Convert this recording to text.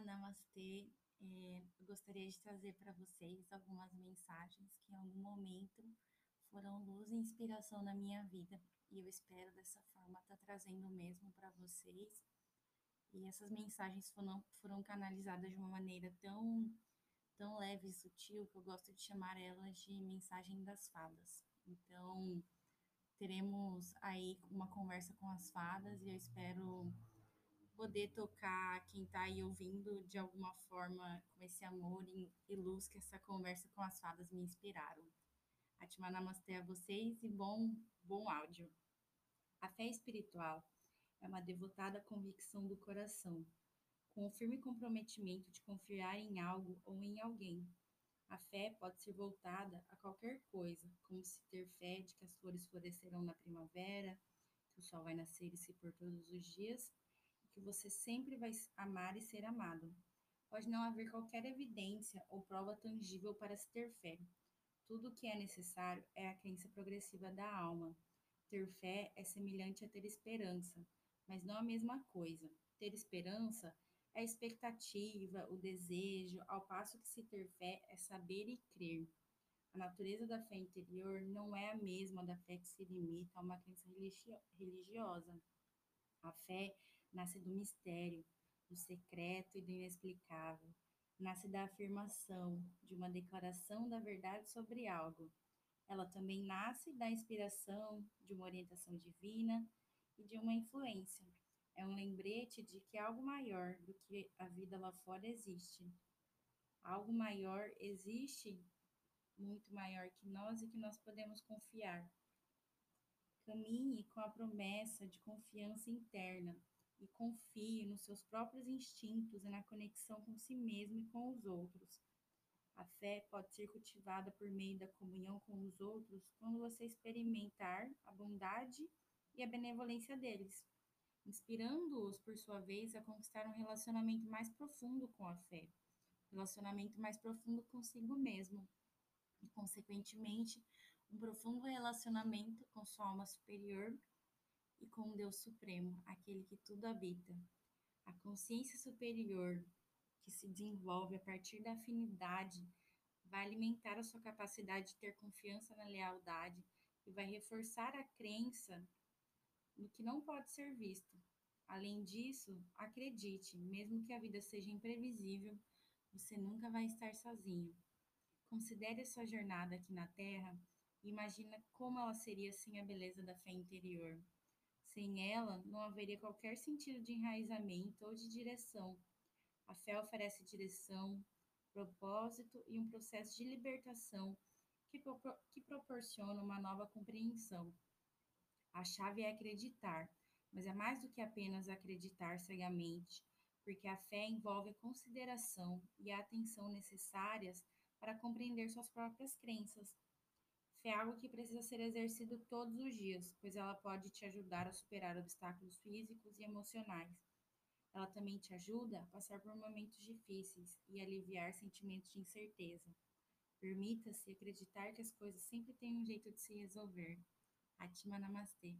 Namastê. É, gostaria de trazer para vocês algumas mensagens que em algum momento foram luz e inspiração na minha vida. E eu espero dessa forma estar tá trazendo mesmo para vocês. E essas mensagens foram, foram canalizadas de uma maneira tão, tão leve e sutil que eu gosto de chamar elas de mensagem das fadas. Então, teremos aí uma conversa com as fadas e eu espero poder tocar quem está aí ouvindo de alguma forma com esse amor e luz que essa conversa com as fadas me inspiraram. Atma Namastê a vocês e bom, bom áudio. A fé espiritual é uma devotada convicção do coração, com o firme comprometimento de confiar em algo ou em alguém. A fé pode ser voltada a qualquer coisa, como se ter fé de que as flores florescerão na primavera, que o sol vai nascer e se pôr todos os dias, que você sempre vai amar e ser amado. Pode não haver qualquer evidência ou prova tangível para se ter fé. Tudo o que é necessário é a crença progressiva da alma. Ter fé é semelhante a ter esperança, mas não a mesma coisa. Ter esperança é a expectativa, o desejo, ao passo que se ter fé é saber e crer. A natureza da fé interior não é a mesma da fé que se limita a uma crença religiosa. A fé nasce do mistério, do secreto e do inexplicável. Nasce da afirmação, de uma declaração da verdade sobre algo. Ela também nasce da inspiração, de uma orientação divina e de uma influência. É um lembrete de que algo maior do que a vida lá fora existe. Algo maior existe, muito maior que nós e que nós podemos confiar. Caminhe com a promessa de confiança interna, e confie nos seus próprios instintos e na conexão com si mesmo e com os outros. A fé pode ser cultivada por meio da comunhão com os outros quando você experimentar a bondade e a benevolência deles, inspirando-os, por sua vez, a conquistar um relacionamento mais profundo com a fé, relacionamento mais profundo consigo mesmo, e, consequentemente, um profundo relacionamento com sua alma superior e com o Deus Supremo, aquele que tudo habita. A consciência superior, que se desenvolve a partir da afinidade, vai alimentar a sua capacidade de ter confiança na lealdade e vai reforçar a crença no que não pode ser visto. Além disso, acredite, mesmo que a vida seja imprevisível, você nunca vai estar sozinho. Considere a sua jornada aqui na Terra e imagina como ela seria sem a beleza da fé interior. Sem ela, não haveria qualquer sentido de enraizamento ou de direção. A fé oferece direção, propósito e um processo de libertação que, que proporciona uma nova compreensão. A chave é acreditar, mas é mais do que apenas acreditar cegamente, porque a fé envolve a consideração e a atenção necessárias para compreender suas próprias crenças Fé é algo que precisa ser exercido todos os dias, pois ela pode te ajudar a superar obstáculos físicos e emocionais. Ela também te ajuda a passar por momentos difíceis e aliviar sentimentos de incerteza. Permita-se acreditar que as coisas sempre têm um jeito de se resolver. Atima Namastê.